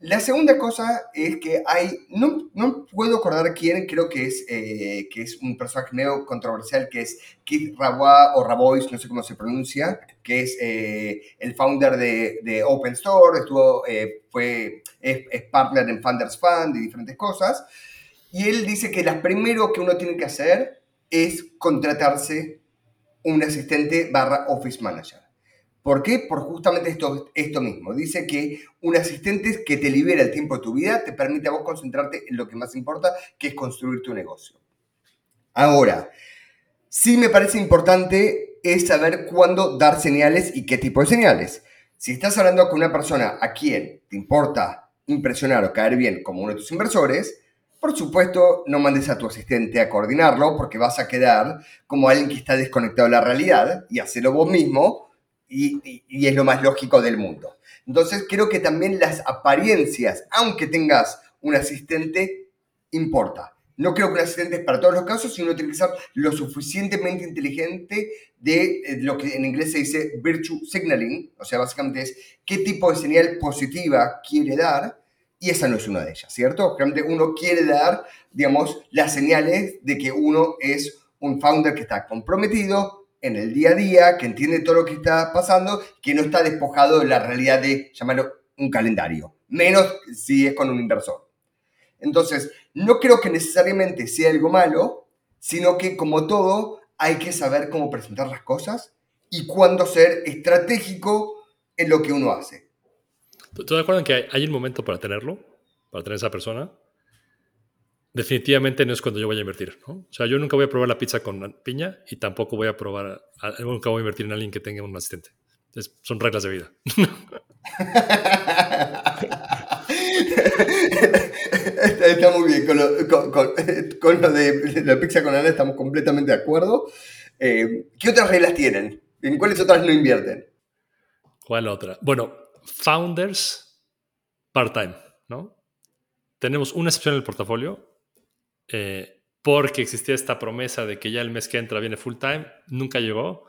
La segunda cosa es que hay, no, no puedo acordar quién, creo que es, eh, que es un personaje medio controversial, que es Keith Rabois o Rabois, no sé cómo se pronuncia, que es eh, el founder de, de, Open Store, estuvo, eh, fue, es, es, partner en Funders Fund y diferentes cosas. Y él dice que lo primero que uno tiene que hacer es contratarse un asistente barra office manager. ¿Por qué? Por justamente esto, esto mismo. Dice que un asistente que te libera el tiempo de tu vida te permite a vos concentrarte en lo que más importa, que es construir tu negocio. Ahora, sí me parece importante es saber cuándo dar señales y qué tipo de señales. Si estás hablando con una persona a quien te importa impresionar o caer bien como uno de tus inversores, por supuesto, no mandes a tu asistente a coordinarlo porque vas a quedar como alguien que está desconectado de la realidad y hacerlo vos mismo y, es lo más lógico del mundo. Entonces creo que también las apariencias, aunque tengas un asistente, importa. No creo que un asistente es para todos los casos, sino tiene que ser lo suficientemente inteligente de eh, lo que en inglés se dice virtue signaling, o sea, básicamente es qué tipo de señal positiva quiere dar, y esa no es una de ellas, ¿cierto? Realmente uno quiere dar, digamos, las señales de que uno es un founder que está comprometido, en el día a día, que entiende todo lo que está pasando, que no está despojado de la realidad de llamarlo un calendario, menos si es con un inversor. Entonces, no creo que necesariamente sea algo malo, sino que como todo, hay que saber cómo presentar las cosas y cuándo ser estratégico en lo que uno hace. ¿Tú te acuerdas que hay un momento para tenerlo? Para tener esa persona definitivamente no es cuando yo voy a invertir. ¿no? O sea, yo nunca voy a probar la pizza con piña y tampoco voy a probar, nunca voy a invertir en alguien que tenga un asistente. son reglas de vida. Está muy bien. Con lo, de la pizza con Ana estamos completamente de acuerdo. Eh, ¿Qué otras reglas tienen? ¿En cuáles otras no invierten? ¿Cuál otra? Bueno, founders part-time, ¿no? Tenemos una excepción en el portafolio eh, porque existía esta promesa de que ya el mes que entra viene full time, nunca llegó.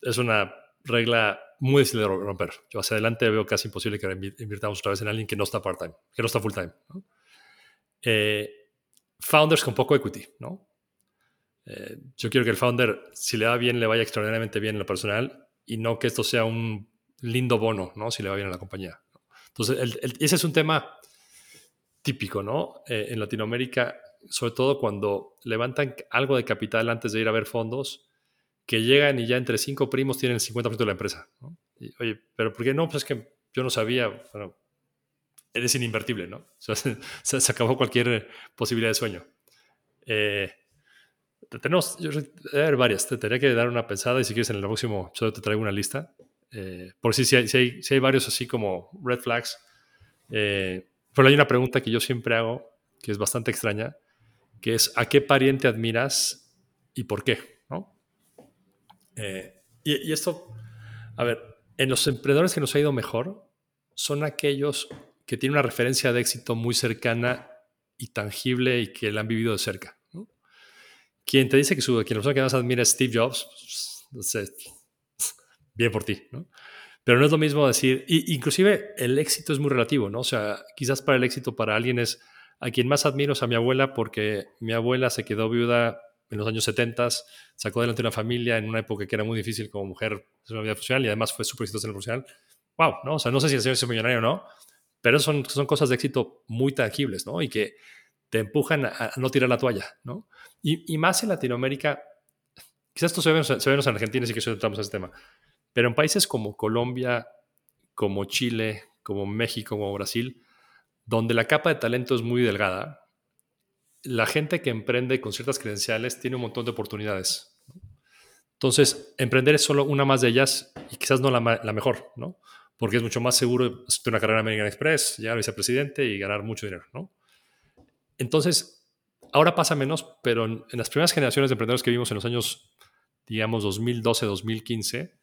Es una regla muy difícil de romper. Yo hacia adelante veo casi imposible que invirtamos otra vez en alguien que no está part-time, que no está full-time. Eh, founders con poco equity, ¿no? Eh, yo quiero que el founder, si le va bien, le vaya extraordinariamente bien en lo personal y no que esto sea un lindo bono, ¿no? Si le va bien a la compañía. Entonces, ese es un tema típico, ¿no? en Latinoamérica sobre todo cuando levantan algo de capital antes de ir a ver fondos, que llegan y ya entre cinco primos tienen el 50% de la empresa. oye, pero ¿por qué no? Pues es que yo no sabía, bueno, eres ininvertible, ¿no? O sea, se, acabó cualquier posibilidad de sueño. Eh, tenemos, yo, hay varias, te tendría que dar una pensada y si quieres en el próximo episodio te traigo una lista. Eh, por si, si, hay, si, hay, varios así como red flags. Eh, pero hay una pregunta que yo siempre hago, que es bastante extraña, que es a qué pariente admiras y por qué, ¿no? Eh, y, esto, a ver, en los emprendedores que nos ha ido mejor son aquellos que tienen una referencia de éxito muy cercana y tangible y que la han vivido de cerca. ¿no? Quien te dice que su, quien la persona que más admira es Steve Jobs, bien por ti, ¿no? Pero no es lo mismo decir, y, inclusive el éxito es muy relativo, ¿no? O sea, quizás para el éxito para alguien es a quien más admiro es a mi abuela porque mi abuela se quedó viuda en los años 70, sacó adelante una familia en una época que era muy difícil como mujer en una vida funcional y además fue súper exitosa en el profesional. Wow, ¿no? O sea, no sé si el señor es millonario o no, pero son, son cosas de éxito muy tangibles, ¿no? Y que te empujan a, no tirar la toalla, ¿no? Y, más en Latinoamérica, quizás esto se ve, se ve en Argentina, sí que entramos a ese tema, pero en países como Colombia, como Chile, como México, como Brasil, donde la capa de talento es muy delgada, la gente que emprende con ciertas credenciales tiene un montón de oportunidades. Entonces, emprender es solo una más de ellas y quizás no la, mejor, ¿no? Porque es mucho más seguro hacer una carrera en American Express, llegar a vicepresidente y ganar mucho dinero, ¿no? Entonces, ahora pasa menos, pero en, en las primeras generaciones de emprendedores que vimos en los años, digamos, 2012, 2015,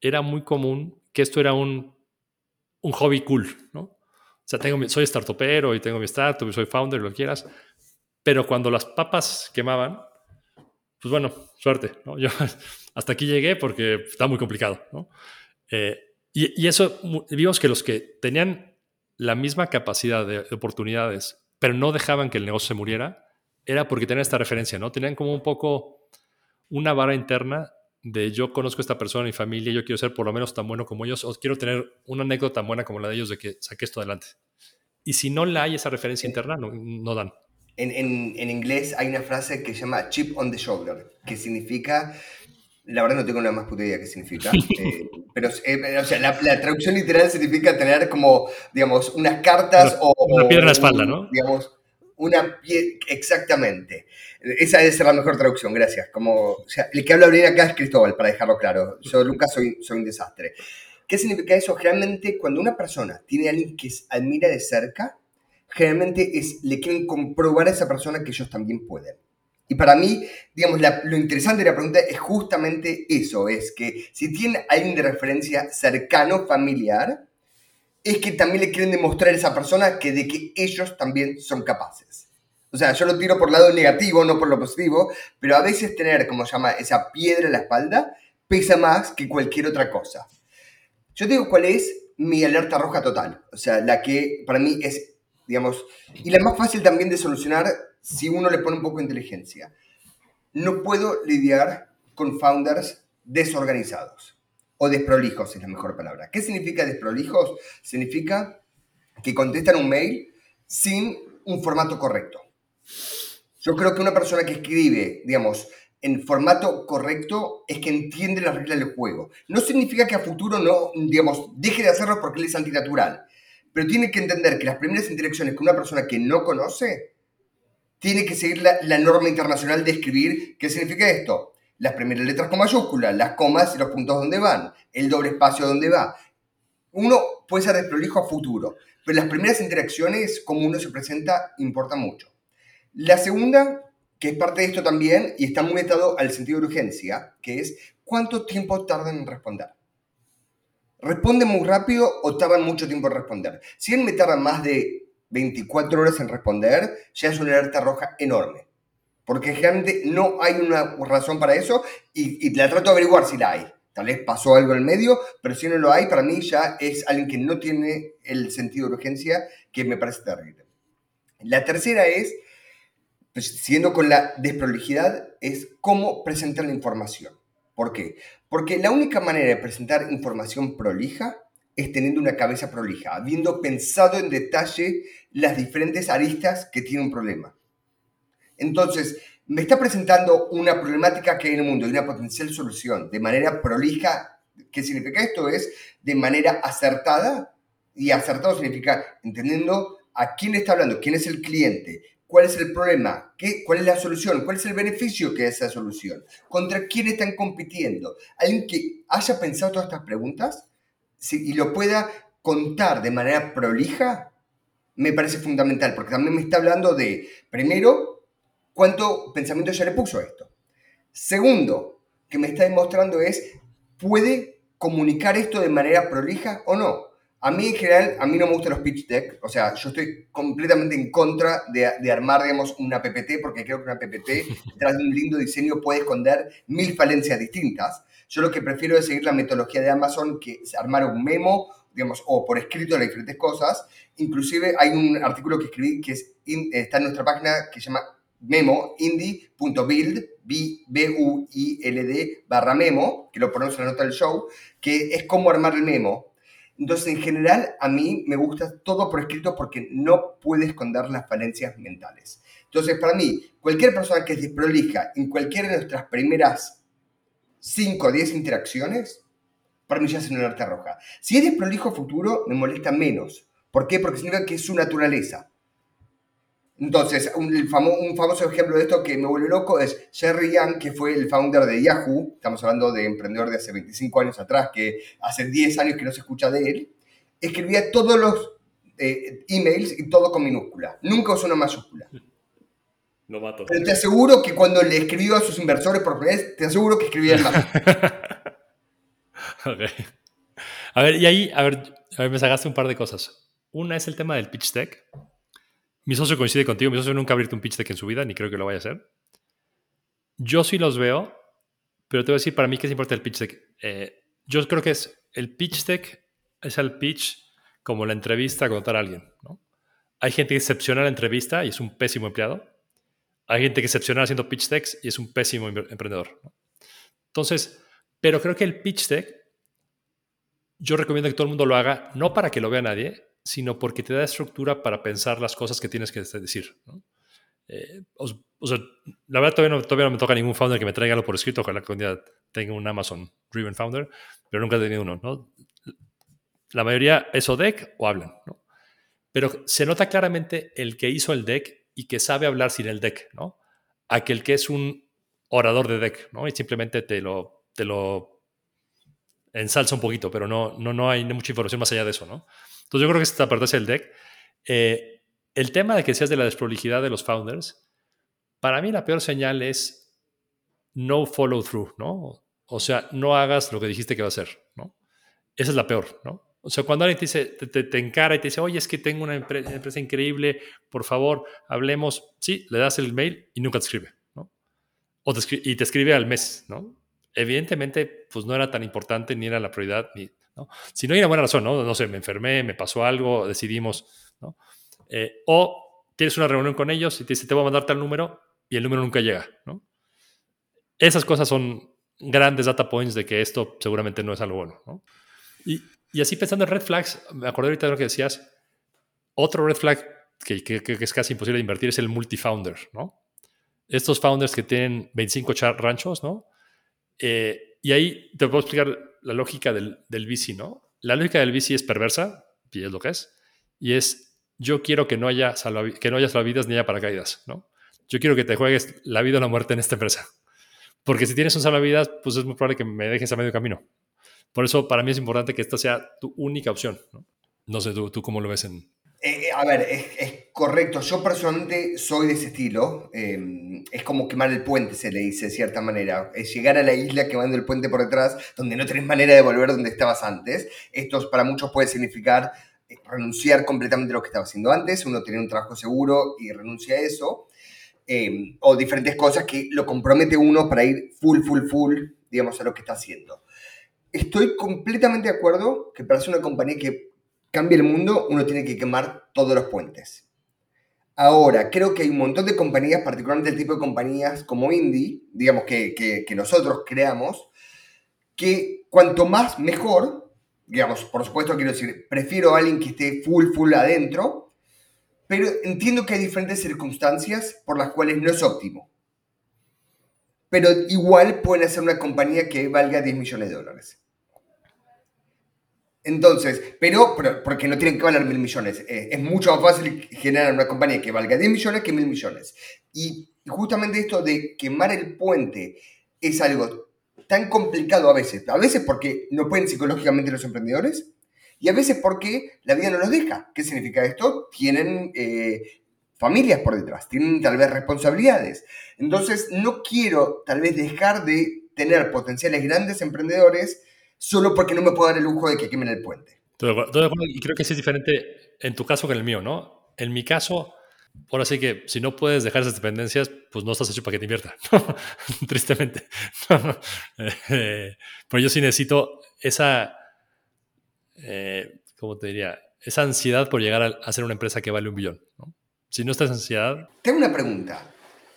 era muy común que esto era un, un hobby cool, ¿no? Sea, tengo soy startupero y tengo mi startup y soy founder, lo que quieras. Pero cuando las papas quemaban, pues bueno, suerte. ¿no? Yo hasta aquí llegué porque está muy complicado. ¿no? Eh, y, y, eso, vimos que los que tenían la misma capacidad de, de oportunidades, pero no dejaban que el negocio se muriera, era porque tenían esta referencia, ¿no? Tenían como un poco una vara interna de yo conozco a esta persona, mi familia, yo quiero ser por lo menos tan bueno como ellos, o quiero tener una anécdota tan buena como la de ellos de que saqué esto adelante. Y si no la hay esa referencia interna, no, no dan. En, en- en inglés hay una frase que se llama chip on the shoulder, que significa, la verdad no tengo la más puta idea qué significa, eh, pero eh, o sea, la, la traducción literal significa tener como, digamos, unas cartas Una- o... una piedra en la espalda, ¿no? Digamos, una piedra, exactamente. Esa ser la mejor traducción, gracias. Como, el que habla bien acá es Cristóbal, para dejarlo claro. Yo, Lucas, soy, soy un desastre. ¿Qué significa eso? Generalmente, cuando una persona tiene a alguien que admira de cerca, generalmente es, le quieren comprobar a esa persona que ellos también pueden. Y para mí, digamos, lo interesante de la pregunta es justamente eso, es que si tiene alguien de referencia cercano, familiar, es que también le quieren demostrar a esa persona que de que ellos también son capaces. O sea, yo lo tiro por el lado negativo, no por lo positivo, pero a veces tener, como se llama, esa piedra en la espalda pesa más que cualquier otra cosa. Yo te digo cuál es mi alerta roja total. O sea, la que para mí es, digamos, y la más fácil también de solucionar si uno le pone un poco de inteligencia. No puedo lidiar con founders desorganizados o desprolijos es la mejor palabra. ¿Qué significa desprolijos? Significa que contestan un mail sin un formato correcto. Yo creo que una persona que escribe, digamos, en formato correcto es que entiende las reglas del juego. No significa que a futuro no, digamos, deje de hacerlo porque él es antinatural. Pero tiene que entender que las primeras interacciones con una persona que no conoce tiene que seguir la, norma internacional de escribir. ¿Qué significa esto? Las primeras letras con mayúsculas, las comas y los puntos donde van, el doble espacio donde va. Uno puede ser desprolijo a futuro, pero las primeras interacciones, como uno se presenta, importa mucho. La segunda, que es parte de esto también, y está muy atado al sentido de urgencia, que es cuánto tiempo tardan en responder. ¿Responden muy rápido o tardan mucho tiempo en responder? Si él me tarda más de 24 horas en responder, ya es una alerta roja enorme. Porque generalmente no hay una razón para eso y, y la trato de averiguar si la hay. Tal vez pasó algo en el medio, pero si no lo hay, para mí ya es alguien que no tiene el sentido de urgencia que me parece terrible. La tercera es, siguiendo con la desprolijidad, es cómo presentar la información. ¿Por qué? Porque la única manera de presentar información prolija es teniendo una cabeza prolija, habiendo pensado en detalle las diferentes aristas que tiene un problema. Entonces, me está presentando una problemática que hay en el mundo y una potencial solución de manera prolija. ¿Qué significa esto? Es de manera acertada. Y acertado significa entendiendo a quién está hablando, quién es el cliente, cuál es el problema, ¿Qué, cuál es la solución, cuál es el beneficio que es esa solución, contra quién están compitiendo. Alguien que haya pensado todas estas preguntas y lo pueda contar de manera prolija, me parece fundamental, porque también me está hablando de, primero, cuánto pensamiento ya le puso a esto. Segundo, que me está demostrando es, ¿puede comunicar esto de manera prolija o no? A mí en general, a mí no me gustan los pitch deck, o sea, yo estoy completamente en contra de, de armar, digamos, una PPT, porque creo que una PPT, detrás de un lindo diseño, puede esconder mil falencias distintas. Yo lo que prefiero es seguir la metodología de Amazon, que es armar un memo, digamos, o por escrito las diferentes cosas. Inclusive hay un artículo que escribí que es, está en nuestra página que se llama memo, indie.build, B-U-I-L-D, barra memo, que lo ponemos en la nota del show, que es cómo armar el memo. Entonces, en general, a mí me gusta todo por escrito porque no puede esconder las falencias mentales. Entonces, para mí, cualquier persona que es desprolija en cualquiera de nuestras primeras 5 o 10 interacciones, para mí ya es una alerta roja. Si es desprolijo futuro, me molesta menos. ¿Por qué? Porque significa que es su naturaleza. Entonces, un, famo- un famoso ejemplo de esto que me vuelve loco es Jerry Yang, que fue el founder de Yahoo. Estamos hablando de emprendedor de hace 25 años atrás, que hace 10 años que no se escucha de él. Escribía todos los eh, emails y todo con minúscula. Nunca usó una mayúscula. Novato. Pero te aseguro que cuando le escribió a sus inversores por primera vez, te aseguro que escribía en mayúscula. Ok. A ver, y ahí, a ver, a ver, me sacaste un par de cosas. Una es el tema del pitch deck. Mi socio coincide contigo. Mi socio nunca ha abierto un pitch deck en su vida, ni creo que lo vaya a hacer. Yo sí los veo, pero te voy a decir para mí qué es importante el pitch deck. Eh, yo creo que es el pitch deck, es el pitch como la entrevista a contar a alguien. ¿no? Hay gente que en la entrevista y es un pésimo empleado. Hay gente que es excepcional haciendo pitch decks y es un pésimo emprendedor. Entonces, pero creo que el pitch deck, yo recomiendo que todo el mundo lo haga, no para que lo vea nadie, sino porque te da estructura para pensar las cosas que tienes que decir. Eh, o, sea, la verdad todavía no, todavía no me toca ningún founder que me traiga algo por escrito, ojalá que un día tenga un Amazon Driven Founder, pero nunca he tenido uno. ¿no? La mayoría es o deck o hablan. ¿no? Pero se nota claramente el que hizo el deck y que sabe hablar sin el deck, ¿no? Aquel que es un orador de deck, ¿no? Y simplemente te lo, te lo ensalza un poquito, pero no, no, no hay mucha información más allá de eso, ¿no? Entonces yo creo que esta parte es el deck. Eh, el tema de que seas de la desprolijidad de los founders, para mí la peor señal es no follow through, ¿no? O sea, no hagas lo que dijiste que va a hacer, ¿no? Esa es la peor, ¿no? O sea, cuando alguien te, dice, te, encara y te dice, oye, es que tengo una empresa, increíble, por favor, hablemos. Sí, le das el mail y nunca te escribe, ¿no? O te y te escribe al mes, ¿no? Evidentemente, pues no era tan importante ni era la prioridad, ni, Si no hay una buena razón, ¿no? No sé, me enfermé, me pasó algo, decidimos, ¿no? Eh, o tienes una reunión con ellos y te dice, te voy a mandar tal número y el número nunca llega. Esas cosas son grandes data points de que esto seguramente no es algo bueno, ¿no? Y, y así pensando en red flags, me acordé ahorita de lo que decías. Otro red flag que, que, es casi imposible de invertir es el multifounder, ¿no? Estos founders que tienen 25 ranchos, ¿no? Eh, y ahí te puedo explicar la lógica del, del VC, ¿no? La lógica del VC es perversa, y es lo que es, y es yo quiero que no haya, que no haya salvavidas ni haya paracaídas, ¿no? Yo quiero que te juegues la vida o la muerte en esta empresa. Porque si tienes un salvavidas, pues es muy probable que me dejes a medio camino. Por eso para mí es importante que esta sea tu única opción. No, sé, ¿tú, ¿tú, cómo lo ves en...? Eh, eh, a ver, es, correcto. Yo personalmente soy de ese estilo. Em, es como quemar el puente, se le dice de cierta manera. Es llegar a la isla quemando el puente por detrás, donde no tenés manera de volver donde estabas antes. Esto para muchos puede significar eh, renunciar completamente a lo que estaba haciendo antes. Uno tiene un trabajo seguro y renuncia a eso. Em, o diferentes cosas que lo compromete uno para ir full, full, full, digamos, a lo que está haciendo estoy completamente de acuerdo que para ser una compañía que cambie el mundo, uno tiene que quemar todos los puentes. Ahora, creo que hay un montón de compañías, particularmente el tipo de compañías como Indie, digamos que, que, nosotros creamos, que cuanto más mejor, digamos, por supuesto quiero decir, prefiero a alguien que esté full, full adentro, pero entiendo que hay diferentes circunstancias por las cuales no es óptimo. Pero igual pueden hacer una compañía que valga 10 millones de dólares. Entonces, pero, porque no tienen que valer mil millones. Eh, es mucho más fácil generar una compañía que valga 10 millones que mil millones. Y justamente esto de quemar el puente es algo tan complicado a veces. A veces porque no pueden psicológicamente los emprendedores y a veces porque la vida no los deja. ¿Qué significa esto? Tienen eh, familias por detrás, tienen tal vez responsabilidades. Entonces, no quiero tal vez dejar de tener potenciales grandes emprendedores solo porque no me puedo dar el lujo de que quemen el puente. y creo que sí es diferente en tu caso que en el mío, ¿no? En mi caso, ahora sí que si no puedes dejar esas dependencias, pues no estás hecho para que te invierta, tristemente. Eh, pero yo sí necesito esa, eh, ¿cómo te diría? Esa ansiedad por llegar a, hacer una empresa que vale un billón. ¿no? Si no estás ansiedad... Tengo una pregunta.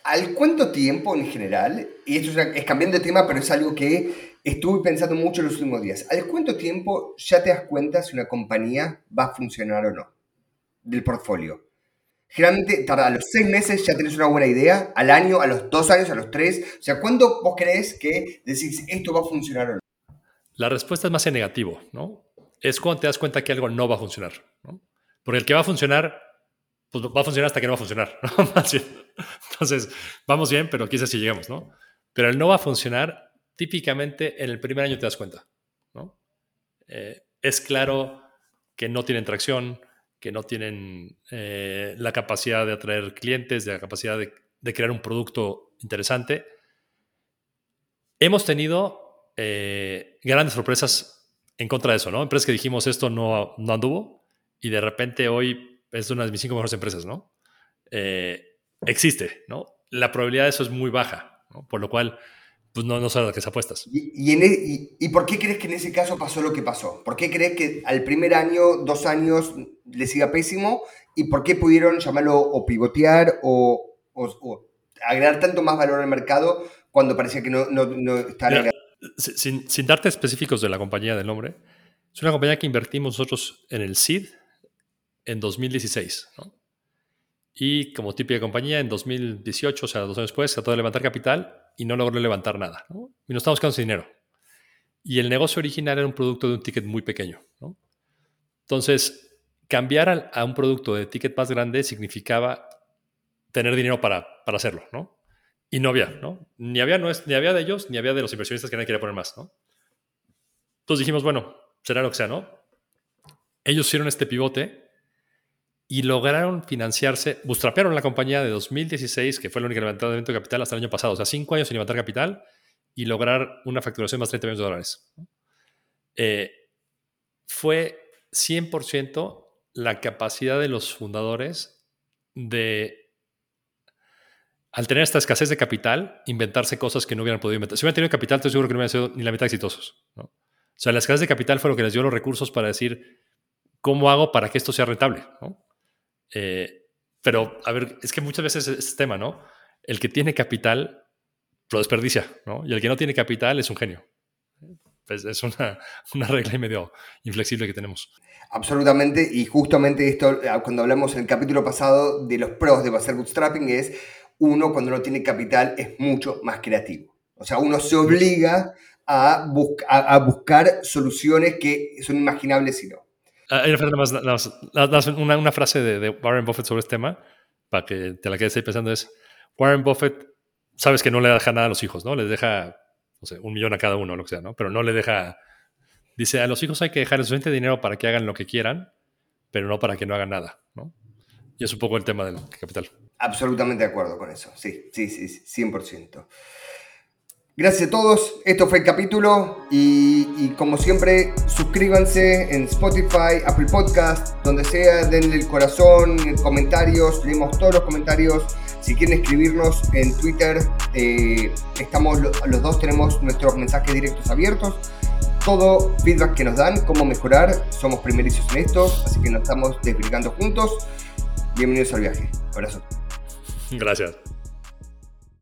¿Al cuánto tiempo en general, y esto es, cambiando de tema, pero es algo que estuve pensando mucho en los últimos días, ¿al cuánto tiempo ya te das cuenta si una compañía va a funcionar o no del portfolio? Generalmente tarda a los seis meses ya tenés una buena idea, al año, a los dos años, a los tres. O sea, ¿cuándo vos crees que decís esto va a funcionar o no? La respuesta es más en negativo, ¿no? Es cuando te das cuenta que algo no va a funcionar, ¿no? Porque el que va a funcionar pues va a funcionar hasta que no va a funcionar. Entonces, vamos bien, pero quizás si llegamos, ¿no? Pero el no va a funcionar, típicamente en el primer año te das cuenta, ¿no? Eh, es claro que no tienen tracción, que no tienen eh, la capacidad de atraer clientes, de la capacidad de, crear un producto interesante. Hemos tenido eh, grandes sorpresas en contra de eso, ¿no? Empresas que dijimos esto no, no anduvo y de repente hoy es una de mis cinco mejores empresas, ¿no? Eh, existe, ¿no? La probabilidad de eso es muy baja, ¿no? Por lo cual, pues no, no son las que se apuestas. ¿Y, y, en e- y- y por qué crees que en ese caso pasó lo que pasó? ¿Por qué crees que al primer año, dos años, les iba pésimo? ¿Y por qué pudieron llamarlo o pivotear o, o- o agregar tanto más valor al mercado cuando parecía que no, no, no estaban Mira, si- sin, sin darte específicos de la compañía del nombre, es una compañía que invertimos nosotros en el SID en 2016. ¿no? Y como típica compañía, en 2018, o sea, dos años después, trató de levantar capital y no logró levantar nada. ¿no? Y nos estamos quedando sin dinero. Y el negocio original era un producto de un ticket muy pequeño. ¿no? Entonces, cambiar al- a, un producto de ticket más grande significaba tener dinero para, para hacerlo, ¿no? Y no había, ¿no? Ni había, no es, ni había de ellos, ni había de los inversionistas que nadie quería poner más, ¿no? Entonces dijimos, bueno, será lo que sea, ¿no? Ellos hicieron este pivote y lograron financiarse, bootstrapearon la compañía de 2016, que fue la única levantamiento de capital hasta el año pasado, o sea, cinco años sin levantar capital y lograr una facturación más de 30 millones de dólares. Eh, fue 100% la capacidad de los fundadores de, al tener esta escasez de capital, inventarse cosas que no hubieran podido inventar. Si hubieran tenido capital, estoy seguro que no hubieran sido ni la mitad exitosos. O sea, la escasez de capital fue lo que les dio los recursos para decir, ¿cómo hago para que esto sea rentable? ¿no? Eh, pero, a ver, es que muchas veces es este tema, ¿no? El que tiene capital lo desperdicia, ¿no? Y el que no tiene capital es un genio. Pues es una, una regla y medio inflexible que tenemos. Absolutamente, y justamente esto, ah, cuando hablamos en el capítulo pasado de los pros de hacer bootstrapping, es uno cuando no tiene capital es mucho más creativo. O sea, uno se obliga a, busca- a- a buscar soluciones que son imaginables si no. Ah, una frase, de, Warren Buffett sobre este tema, para que te la quedes ahí pensando, es, Warren Buffett, sabes que no le deja nada a los hijos, ¿no? Les deja, no sé, un millón a cada uno, lo que sea, ¿no? Pero no le deja, dice, a los hijos hay que dejar el suficiente dinero para que hagan lo que quieran, pero no para que no hagan nada, ¿no? Y es un poco el tema del capital. Absolutamente de acuerdo con eso. Sí, sí, sí, 100%. Gracias a todos. Esto fue el capítulo. Y, como siempre, suscríbanse en Spotify, Apple Podcast, donde sea, denle el corazón, comentarios. Leemos todos los comentarios. Si quieren escribirnos en Twitter, eh, estamos lo- los dos tenemos nuestros mensajes directos abiertos. Todo feedback que nos dan, cómo mejorar, somos primerizos en esto, así que nos estamos desbrigando juntos. Bienvenidos al viaje. Abrazo. Gracias.